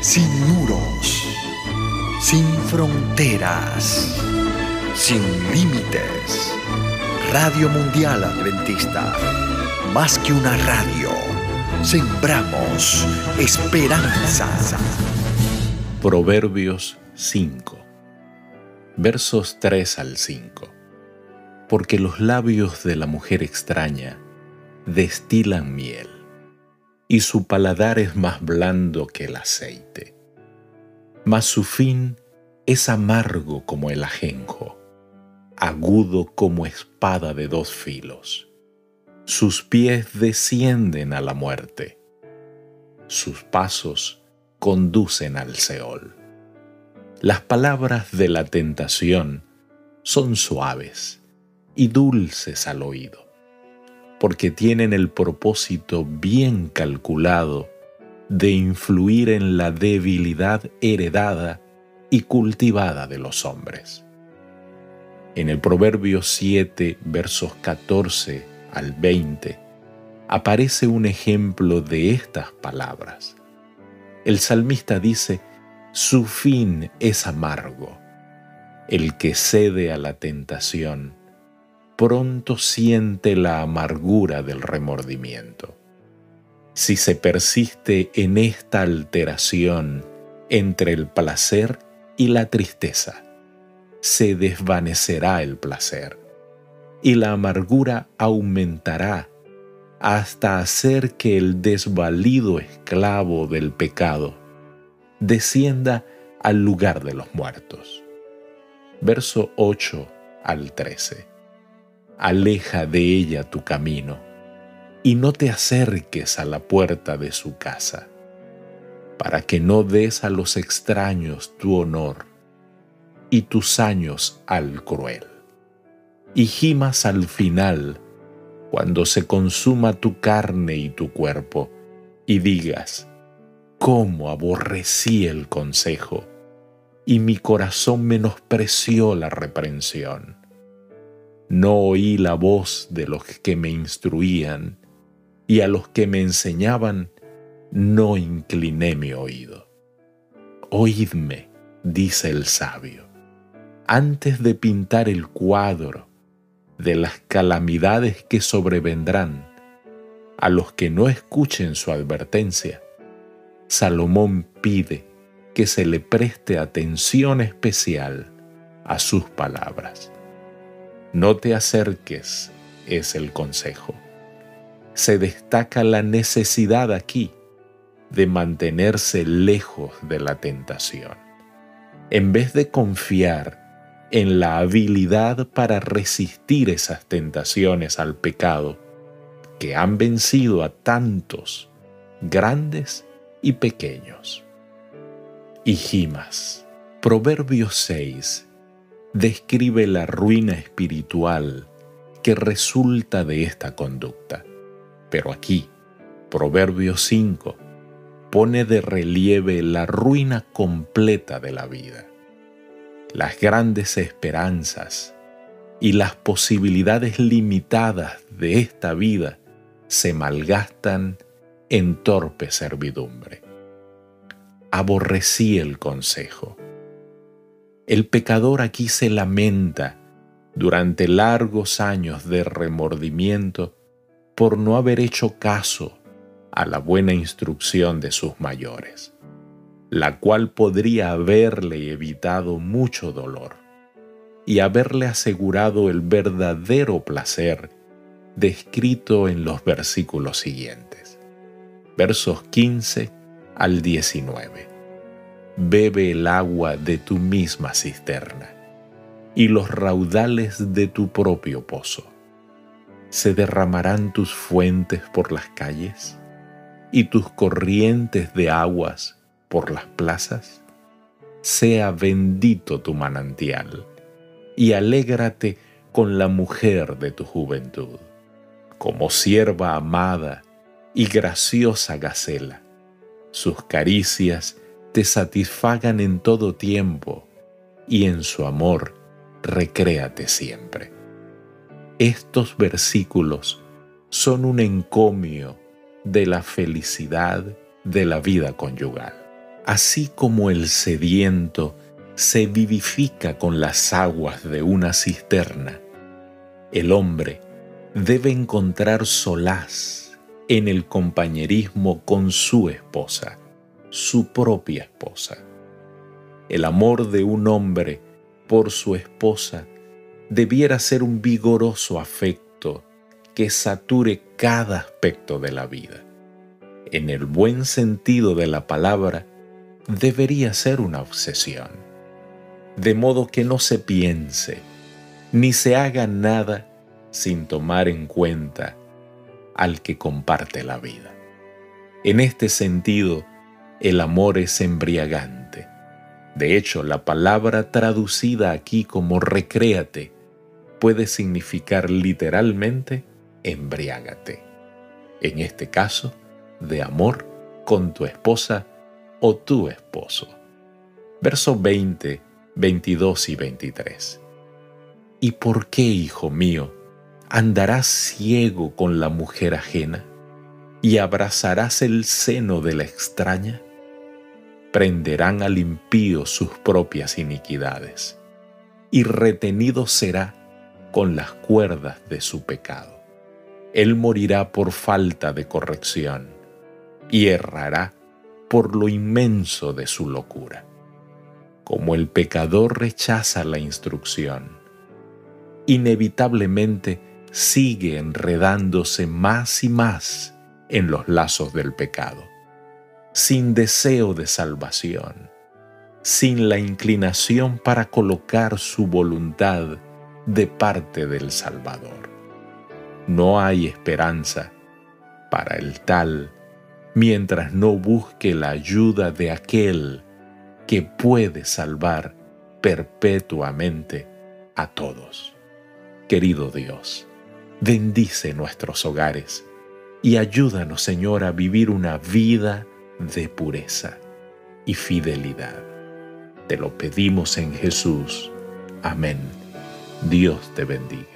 sin muros, sin fronteras, sin límites. Radio Mundial Adventista, más que una radio, sembramos esperanza. Proverbios 5, versos 3 al 5. Porque los labios de la mujer extraña destilan miel y su paladar es más blando que el aceite. Mas su fin es amargo como el ajenjo, agudo como espada de dos filos. Sus pies descienden a la muerte, sus pasos conducen al Seol. Las palabras de la tentación son suaves y dulces al oído porque tienen el propósito bien calculado de influir en la debilidad heredada y cultivada de los hombres. En el Proverbio 7, versos 14 al 20, aparece un ejemplo de estas palabras. El salmista dice, su fin es amargo. El que cede a la tentación pronto siente la amargura del remordimiento. Si se persiste en esta alteración entre el placer y la tristeza, se desvanecerá el placer y la amargura aumentará hasta hacer que el desvalido esclavo del pecado descienda al lugar de los muertos. Verso 8 al 13 aleja de ella tu camino y no te acerques a la puerta de su casa, para que no des a los extraños tu honor y tus años al cruel. Y gimas al final, cuando se consuma tu carne y tu cuerpo, y digas, cómo aborrecí el consejo, y mi corazón menospreció la reprensión no oí la voz de los que me instruían, y a los que me enseñaban no incliné mi oído. Oídme, dice el sabio, antes de pintar el cuadro de las calamidades que sobrevendrán a los que no escuchen su advertencia, Salomón pide que se le preste atención especial a sus palabras. No te acerques es el consejo. Se destaca la necesidad aquí de mantenerse lejos de la tentación. En vez de confiar en la habilidad para resistir esas tentaciones al pecado que han vencido a tantos, grandes y pequeños. Hijimas, Proverbios 6, describe la ruina espiritual que resulta de esta conducta. Pero aquí, Proverbio 5 pone de relieve la ruina completa de la vida. Las grandes esperanzas y las posibilidades limitadas de esta vida se malgastan en torpe servidumbre. Aborrecí el consejo el pecador aquí se lamenta durante largos años de remordimiento por no haber hecho caso a la buena instrucción de sus mayores, la cual podría haberle evitado mucho dolor y haberle asegurado el verdadero placer descrito en los versículos siguientes, versos 15 al 19 bebe el agua de tu misma cisterna y los raudales de tu propio pozo. ¿Se derramarán tus fuentes por las calles y tus corrientes de aguas por las plazas? Sea bendito tu manantial y alégrate con la mujer de tu juventud, como sierva amada y graciosa gacela. Sus caricias te satisfagan en todo tiempo y en su amor recréate siempre. Estos versículos son un encomio de la felicidad de la vida conyugal. así como el sediento se vivifica con las aguas de una cisterna, el hombre debe encontrar solaz en el compañerismo con su esposa, su propia esposa. El amor de un hombre por su esposa debiera ser un vigoroso afecto que sature cada aspecto de la vida. En el buen sentido de la palabra, debería ser una obsesión, de modo que no se piense ni se haga nada sin tomar en cuenta al que comparte la vida. En este sentido, el amor es embriagante. De hecho, la palabra traducida aquí como recréate puede significar literalmente embriágate. En este caso, de amor con tu esposa o tu esposo. Verso 20, 22 y 23. ¿Y por qué, hijo mío, andarás ciego con la mujer ajena y abrazarás el seno de la extraña? Prenderán al impío sus propias iniquidades, y retenido será con las cuerdas de su pecado. Él morirá por falta de corrección, y errará por lo inmenso de su locura. Como el pecador rechaza la instrucción, inevitablemente sigue enredándose más y más en los lazos del pecado, sin deseo de salvación, sin la inclinación para colocar su voluntad de parte del Salvador. No hay esperanza para el tal mientras no busque la ayuda de aquel que puede salvar perpetuamente a todos. Querido Dios, bendice nuestros hogares y ayúdanos, Señor, a vivir una vida de pureza y fidelidad. Te lo pedimos en Jesús. Amén. Dios te bendiga.